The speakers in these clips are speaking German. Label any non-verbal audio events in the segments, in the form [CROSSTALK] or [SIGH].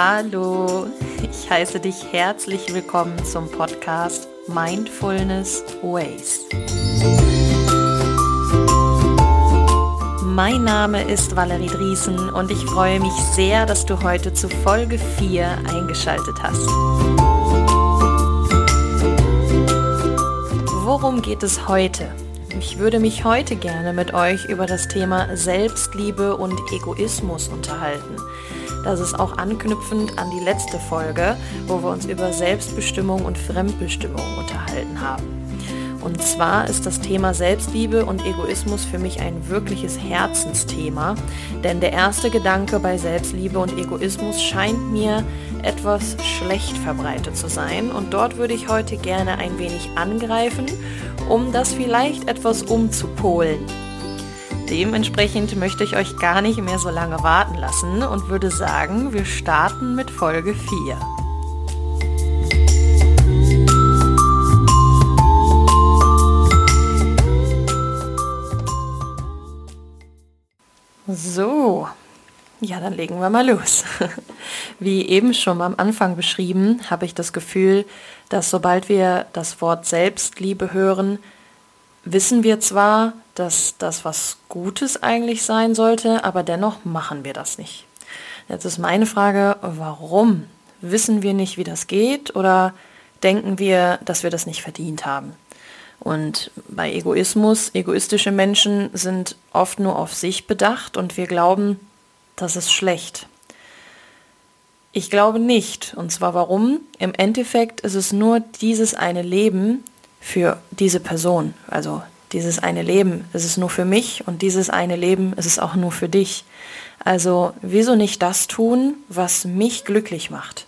Hallo, ich heiße dich herzlich willkommen zum Podcast Mindfulness Ways. Mein Name ist Valerie Driesen und ich freue mich sehr, dass du heute zu Folge 4 eingeschaltet hast. Worum geht es heute? Ich würde mich heute gerne mit euch über das Thema Selbstliebe und Egoismus unterhalten. Das ist auch anknüpfend an die letzte Folge, wo wir uns über Selbstbestimmung und Fremdbestimmung unterhalten haben. Und zwar ist das Thema Selbstliebe und Egoismus für mich ein wirkliches Herzensthema, denn der erste Gedanke bei Selbstliebe und Egoismus scheint mir etwas schlecht verbreitet zu sein und dort würde ich heute gerne ein wenig angreifen, um das vielleicht etwas umzupolen. Dementsprechend möchte ich euch gar nicht mehr so lange warten lassen und würde sagen, wir starten mit Folge 4. So, ja, dann legen wir mal los. [LAUGHS] Wie eben schon am Anfang beschrieben, habe ich das Gefühl, dass sobald wir das Wort Selbstliebe hören, wissen wir zwar, dass das was Gutes eigentlich sein sollte, aber dennoch machen wir das nicht. Jetzt ist meine Frage, warum? Wissen wir nicht, wie das geht oder denken wir, dass wir das nicht verdient haben? Und bei Egoismus, egoistische Menschen sind oft nur auf sich bedacht und wir glauben, das ist schlecht. Ich glaube nicht. Und zwar warum? Im Endeffekt ist es nur dieses eine Leben, für diese Person. Also dieses eine Leben ist es nur für mich und dieses eine Leben ist es auch nur für dich. Also wieso nicht das tun, was mich glücklich macht?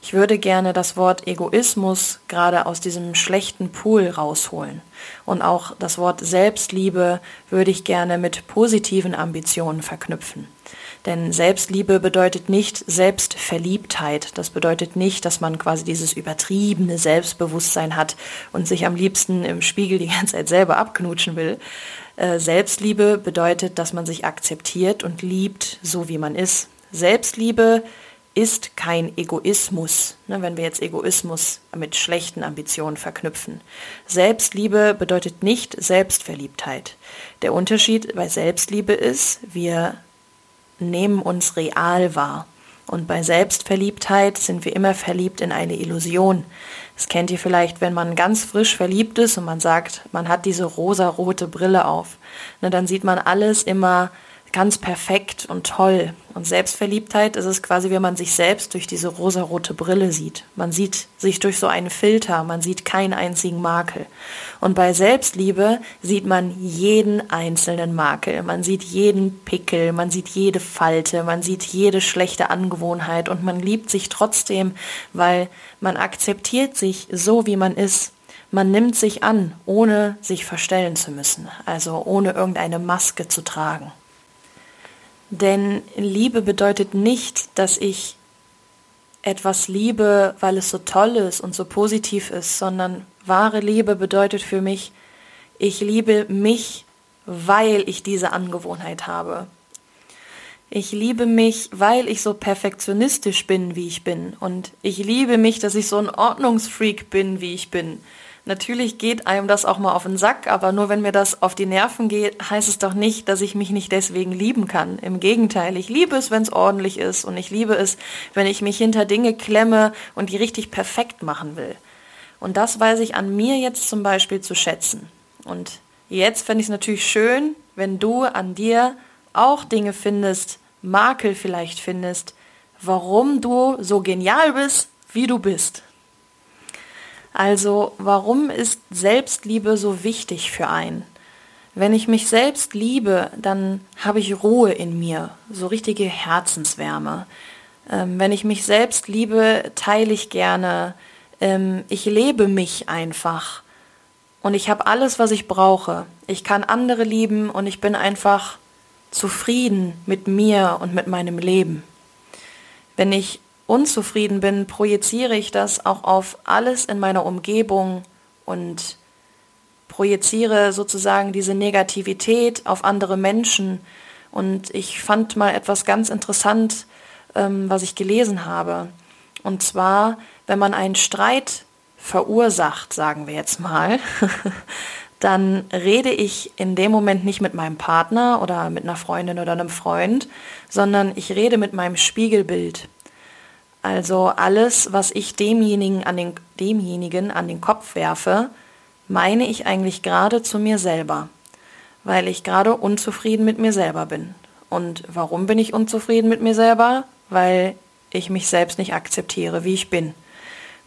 Ich würde gerne das Wort Egoismus gerade aus diesem schlechten Pool rausholen. Und auch das Wort Selbstliebe würde ich gerne mit positiven Ambitionen verknüpfen. Denn Selbstliebe bedeutet nicht Selbstverliebtheit. Das bedeutet nicht, dass man quasi dieses übertriebene Selbstbewusstsein hat und sich am liebsten im Spiegel die ganze Zeit selber abknutschen will. Äh, Selbstliebe bedeutet, dass man sich akzeptiert und liebt, so wie man ist. Selbstliebe ist kein Egoismus, ne, wenn wir jetzt Egoismus mit schlechten Ambitionen verknüpfen. Selbstliebe bedeutet nicht Selbstverliebtheit. Der Unterschied bei Selbstliebe ist, wir nehmen uns real wahr. Und bei Selbstverliebtheit sind wir immer verliebt in eine Illusion. Das kennt ihr vielleicht, wenn man ganz frisch verliebt ist und man sagt, man hat diese rosarote Brille auf. Ne, dann sieht man alles immer ganz perfekt und toll. Und Selbstverliebtheit ist es quasi, wenn man sich selbst durch diese rosarote Brille sieht. Man sieht sich durch so einen Filter, man sieht keinen einzigen Makel. Und bei Selbstliebe sieht man jeden einzelnen Makel, man sieht jeden Pickel, man sieht jede Falte, man sieht jede schlechte Angewohnheit und man liebt sich trotzdem, weil man akzeptiert sich so, wie man ist. Man nimmt sich an, ohne sich verstellen zu müssen, also ohne irgendeine Maske zu tragen. Denn Liebe bedeutet nicht, dass ich etwas liebe, weil es so toll ist und so positiv ist, sondern wahre Liebe bedeutet für mich, ich liebe mich, weil ich diese Angewohnheit habe. Ich liebe mich, weil ich so perfektionistisch bin, wie ich bin. Und ich liebe mich, dass ich so ein Ordnungsfreak bin, wie ich bin. Natürlich geht einem das auch mal auf den Sack, aber nur wenn mir das auf die Nerven geht, heißt es doch nicht, dass ich mich nicht deswegen lieben kann. Im Gegenteil, ich liebe es, wenn es ordentlich ist und ich liebe es, wenn ich mich hinter Dinge klemme und die richtig perfekt machen will. Und das weiß ich an mir jetzt zum Beispiel zu schätzen. Und jetzt fände ich es natürlich schön, wenn du an dir auch Dinge findest, Makel vielleicht findest, warum du so genial bist, wie du bist. Also warum ist Selbstliebe so wichtig für einen? Wenn ich mich selbst liebe, dann habe ich Ruhe in mir, so richtige Herzenswärme. Ähm, wenn ich mich selbst liebe, teile ich gerne. Ähm, ich lebe mich einfach. Und ich habe alles, was ich brauche. Ich kann andere lieben und ich bin einfach zufrieden mit mir und mit meinem Leben. Wenn ich unzufrieden bin, projiziere ich das auch auf alles in meiner Umgebung und projiziere sozusagen diese Negativität auf andere Menschen. Und ich fand mal etwas ganz interessant, ähm, was ich gelesen habe. Und zwar, wenn man einen Streit verursacht, sagen wir jetzt mal, [LAUGHS] dann rede ich in dem Moment nicht mit meinem Partner oder mit einer Freundin oder einem Freund, sondern ich rede mit meinem Spiegelbild. Also alles, was ich demjenigen an den, demjenigen an den Kopf werfe, meine ich eigentlich gerade zu mir selber, weil ich gerade unzufrieden mit mir selber bin. Und warum bin ich unzufrieden mit mir selber? Weil ich mich selbst nicht akzeptiere, wie ich bin.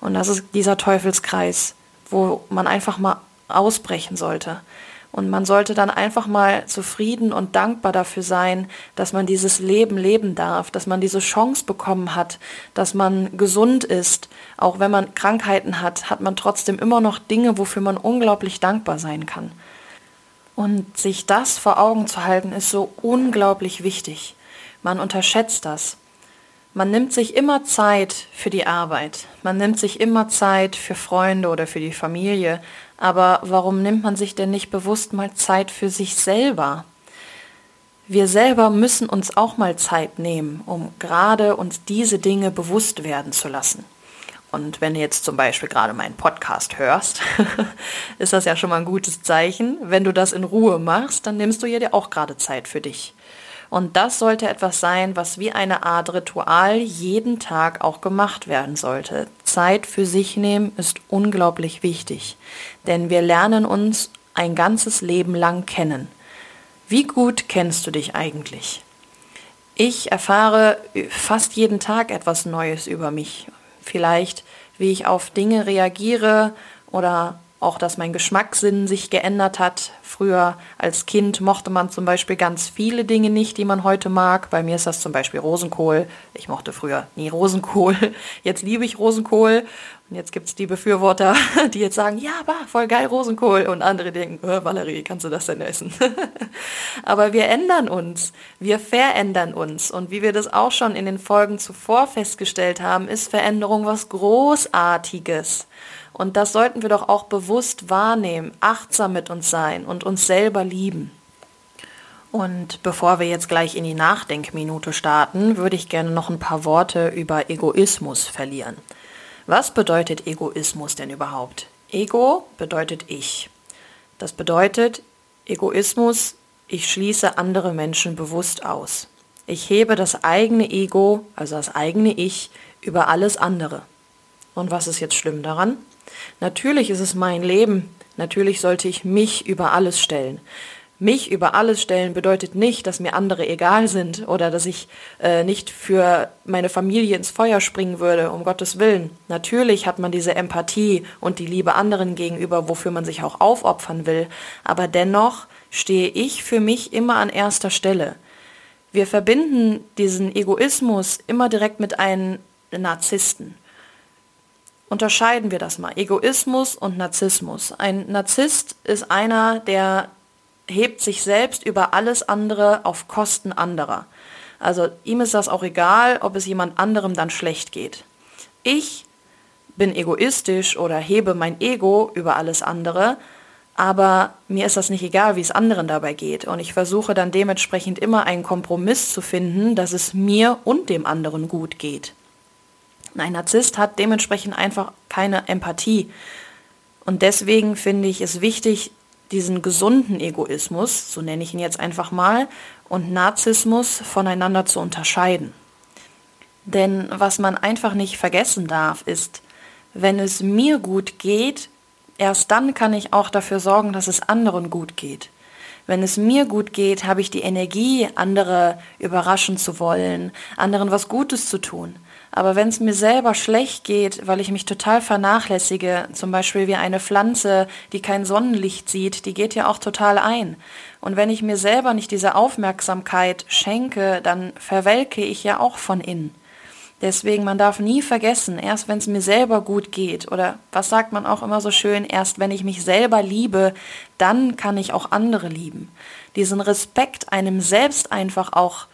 Und das ist dieser Teufelskreis, wo man einfach mal ausbrechen sollte. Und man sollte dann einfach mal zufrieden und dankbar dafür sein, dass man dieses Leben leben darf, dass man diese Chance bekommen hat, dass man gesund ist. Auch wenn man Krankheiten hat, hat man trotzdem immer noch Dinge, wofür man unglaublich dankbar sein kann. Und sich das vor Augen zu halten, ist so unglaublich wichtig. Man unterschätzt das. Man nimmt sich immer Zeit für die Arbeit. Man nimmt sich immer Zeit für Freunde oder für die Familie. Aber warum nimmt man sich denn nicht bewusst mal Zeit für sich selber? Wir selber müssen uns auch mal Zeit nehmen, um gerade uns diese Dinge bewusst werden zu lassen. Und wenn du jetzt zum Beispiel gerade meinen Podcast hörst, [LAUGHS] ist das ja schon mal ein gutes Zeichen. Wenn du das in Ruhe machst, dann nimmst du dir auch gerade Zeit für dich. Und das sollte etwas sein, was wie eine Art Ritual jeden Tag auch gemacht werden sollte. Zeit für sich nehmen ist unglaublich wichtig, denn wir lernen uns ein ganzes Leben lang kennen. Wie gut kennst du dich eigentlich? Ich erfahre fast jeden Tag etwas Neues über mich. Vielleicht, wie ich auf Dinge reagiere oder auch, dass mein Geschmackssinn sich geändert hat. Früher als Kind mochte man zum Beispiel ganz viele Dinge nicht, die man heute mag. Bei mir ist das zum Beispiel Rosenkohl. Ich mochte früher nie Rosenkohl. [LAUGHS] Jetzt liebe ich Rosenkohl. Und jetzt gibt es die Befürworter, [LAUGHS] die jetzt sagen, ja, bah, voll geil Rosenkohl. Und andere denken, oh, Valerie, kannst du das denn essen? [LAUGHS] Aber wir ändern uns. Wir verändern uns. Und wie wir das auch schon in den Folgen zuvor festgestellt haben, ist Veränderung was Großartiges. Und das sollten wir doch auch bewusst wahrnehmen, achtsam mit uns sein und uns selber lieben. Und bevor wir jetzt gleich in die Nachdenkminute starten, würde ich gerne noch ein paar Worte über Egoismus verlieren. Was bedeutet Egoismus denn überhaupt? Ego bedeutet ich. Das bedeutet Egoismus, ich schließe andere Menschen bewusst aus. Ich hebe das eigene Ego, also das eigene Ich, über alles andere. Und was ist jetzt schlimm daran? Natürlich ist es mein Leben. Natürlich sollte ich mich über alles stellen. Mich über alles stellen bedeutet nicht, dass mir andere egal sind oder dass ich äh, nicht für meine Familie ins Feuer springen würde, um Gottes Willen. Natürlich hat man diese Empathie und die Liebe anderen gegenüber, wofür man sich auch aufopfern will, aber dennoch stehe ich für mich immer an erster Stelle. Wir verbinden diesen Egoismus immer direkt mit einem Narzissten. Unterscheiden wir das mal. Egoismus und Narzissmus. Ein Narzisst ist einer, der hebt sich selbst über alles andere auf Kosten anderer. Also ihm ist das auch egal, ob es jemand anderem dann schlecht geht. Ich bin egoistisch oder hebe mein Ego über alles andere, aber mir ist das nicht egal, wie es anderen dabei geht. Und ich versuche dann dementsprechend immer einen Kompromiss zu finden, dass es mir und dem anderen gut geht. Ein Narzisst hat dementsprechend einfach keine Empathie. Und deswegen finde ich es wichtig, diesen gesunden Egoismus, so nenne ich ihn jetzt einfach mal, und Narzissmus voneinander zu unterscheiden. Denn was man einfach nicht vergessen darf, ist, wenn es mir gut geht, erst dann kann ich auch dafür sorgen, dass es anderen gut geht. Wenn es mir gut geht, habe ich die Energie, andere überraschen zu wollen, anderen was Gutes zu tun. Aber wenn es mir selber schlecht geht, weil ich mich total vernachlässige, zum Beispiel wie eine Pflanze, die kein Sonnenlicht sieht, die geht ja auch total ein. Und wenn ich mir selber nicht diese Aufmerksamkeit schenke, dann verwelke ich ja auch von innen. Deswegen, man darf nie vergessen, erst wenn es mir selber gut geht, oder was sagt man auch immer so schön, erst wenn ich mich selber liebe, dann kann ich auch andere lieben. Diesen Respekt einem selbst einfach auch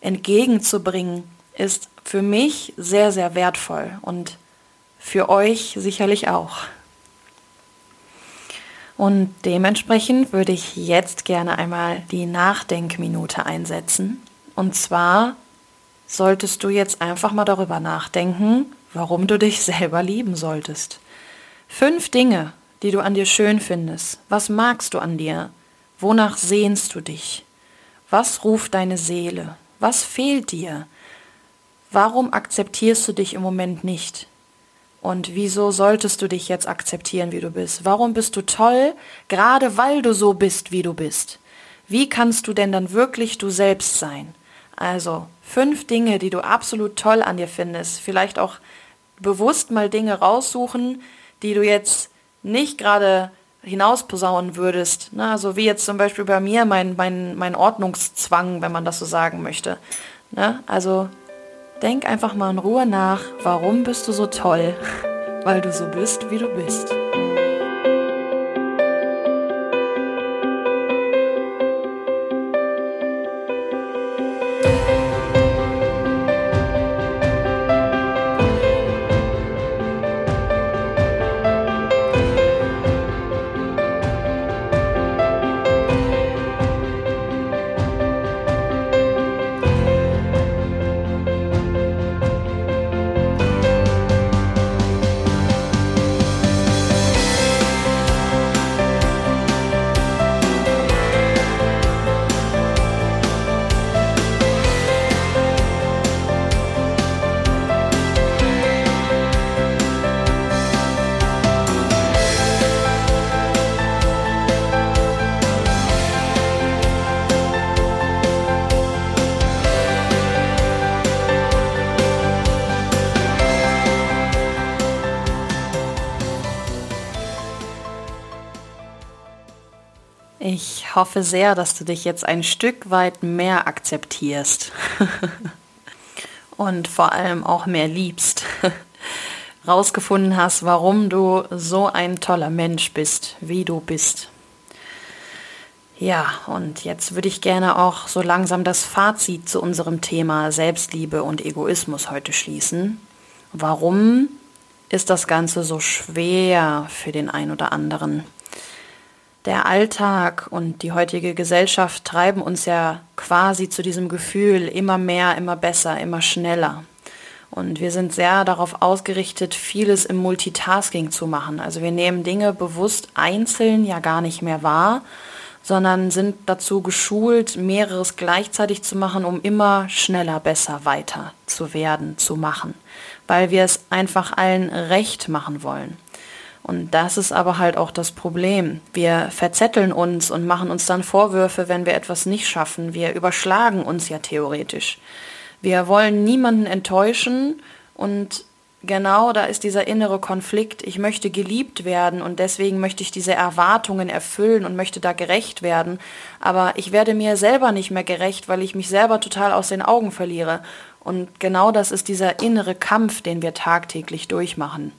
entgegenzubringen, ist für mich sehr, sehr wertvoll und für euch sicherlich auch. Und dementsprechend würde ich jetzt gerne einmal die Nachdenkminute einsetzen. Und zwar solltest du jetzt einfach mal darüber nachdenken, warum du dich selber lieben solltest. Fünf Dinge, die du an dir schön findest. Was magst du an dir? Wonach sehnst du dich? Was ruft deine Seele? Was fehlt dir? Warum akzeptierst du dich im Moment nicht? Und wieso solltest du dich jetzt akzeptieren, wie du bist? Warum bist du toll, gerade weil du so bist, wie du bist? Wie kannst du denn dann wirklich du selbst sein? Also fünf Dinge, die du absolut toll an dir findest. Vielleicht auch bewusst mal Dinge raussuchen, die du jetzt nicht gerade hinausposaunen würdest. Ne? Also wie jetzt zum Beispiel bei mir mein, mein, mein Ordnungszwang, wenn man das so sagen möchte. Ne? Also denk einfach mal in Ruhe nach, warum bist du so toll? Weil du so bist, wie du bist. Ich hoffe sehr, dass du dich jetzt ein Stück weit mehr akzeptierst [LAUGHS] und vor allem auch mehr liebst. [LAUGHS] Rausgefunden hast, warum du so ein toller Mensch bist, wie du bist. Ja, und jetzt würde ich gerne auch so langsam das Fazit zu unserem Thema Selbstliebe und Egoismus heute schließen. Warum ist das Ganze so schwer für den einen oder anderen? Der Alltag und die heutige Gesellschaft treiben uns ja quasi zu diesem Gefühl immer mehr, immer besser, immer schneller. Und wir sind sehr darauf ausgerichtet, vieles im Multitasking zu machen. Also wir nehmen Dinge bewusst einzeln ja gar nicht mehr wahr, sondern sind dazu geschult, mehreres gleichzeitig zu machen, um immer schneller, besser weiter zu werden, zu machen, weil wir es einfach allen recht machen wollen. Und das ist aber halt auch das Problem. Wir verzetteln uns und machen uns dann Vorwürfe, wenn wir etwas nicht schaffen. Wir überschlagen uns ja theoretisch. Wir wollen niemanden enttäuschen und genau da ist dieser innere Konflikt. Ich möchte geliebt werden und deswegen möchte ich diese Erwartungen erfüllen und möchte da gerecht werden. Aber ich werde mir selber nicht mehr gerecht, weil ich mich selber total aus den Augen verliere. Und genau das ist dieser innere Kampf, den wir tagtäglich durchmachen.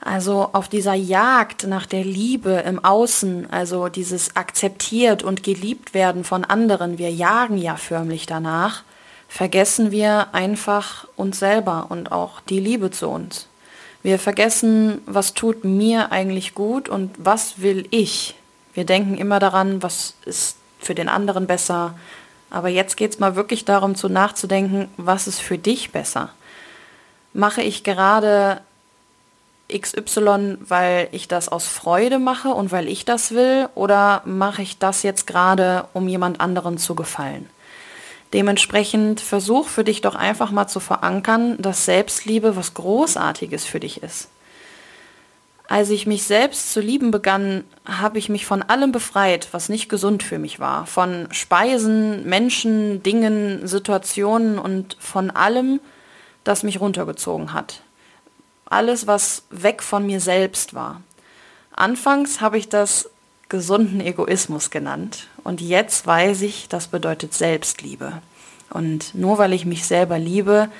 Also auf dieser Jagd nach der Liebe im Außen, also dieses akzeptiert und geliebt werden von anderen, wir jagen ja förmlich danach, vergessen wir einfach uns selber und auch die Liebe zu uns. Wir vergessen, was tut mir eigentlich gut und was will ich. Wir denken immer daran, was ist für den anderen besser. Aber jetzt geht es mal wirklich darum, zu nachzudenken, was ist für dich besser. Mache ich gerade XY, weil ich das aus Freude mache und weil ich das will, oder mache ich das jetzt gerade, um jemand anderen zu gefallen? Dementsprechend versuch für dich doch einfach mal zu verankern, dass Selbstliebe was Großartiges für dich ist. Als ich mich selbst zu lieben begann, habe ich mich von allem befreit, was nicht gesund für mich war. Von Speisen, Menschen, Dingen, Situationen und von allem, das mich runtergezogen hat alles, was weg von mir selbst war. Anfangs habe ich das gesunden Egoismus genannt und jetzt weiß ich, das bedeutet Selbstliebe. Und nur weil ich mich selber liebe,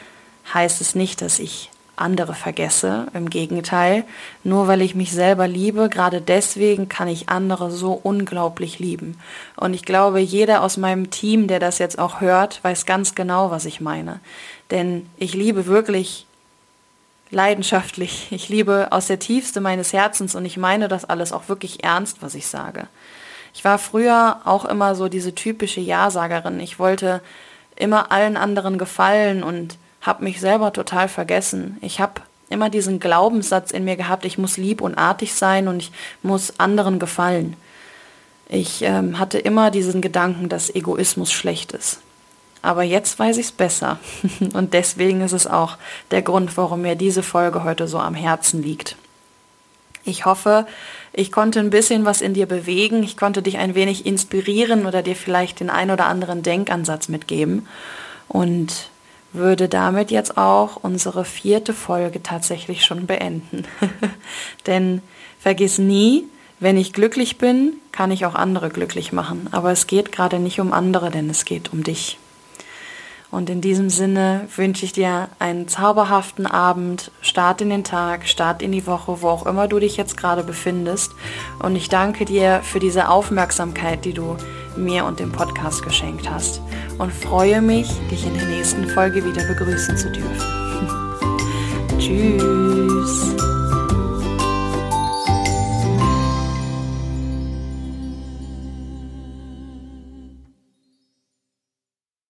heißt es nicht, dass ich andere vergesse. Im Gegenteil, nur weil ich mich selber liebe, gerade deswegen kann ich andere so unglaublich lieben. Und ich glaube, jeder aus meinem Team, der das jetzt auch hört, weiß ganz genau, was ich meine. Denn ich liebe wirklich leidenschaftlich. Ich liebe aus der Tiefste meines Herzens und ich meine das alles auch wirklich ernst, was ich sage. Ich war früher auch immer so diese typische Ja-Sagerin. Ich wollte immer allen anderen gefallen und habe mich selber total vergessen. Ich habe immer diesen Glaubenssatz in mir gehabt, ich muss lieb und artig sein und ich muss anderen gefallen. Ich ähm, hatte immer diesen Gedanken, dass Egoismus schlecht ist. Aber jetzt weiß ich es besser. [LAUGHS] Und deswegen ist es auch der Grund, warum mir diese Folge heute so am Herzen liegt. Ich hoffe, ich konnte ein bisschen was in dir bewegen. Ich konnte dich ein wenig inspirieren oder dir vielleicht den ein oder anderen Denkansatz mitgeben. Und würde damit jetzt auch unsere vierte Folge tatsächlich schon beenden. [LAUGHS] Denn vergiss nie, wenn ich glücklich bin, kann ich auch andere glücklich machen. Aber es geht gerade nicht um andere, denn es geht um dich. Und in diesem Sinne wünsche ich dir einen zauberhaften Abend, Start in den Tag, Start in die Woche, wo auch immer du dich jetzt gerade befindest. Und ich danke dir für diese Aufmerksamkeit, die du mir und dem Podcast geschenkt hast. Und freue mich, dich in der nächsten Folge wieder begrüßen zu dürfen. [LAUGHS] Tschüss.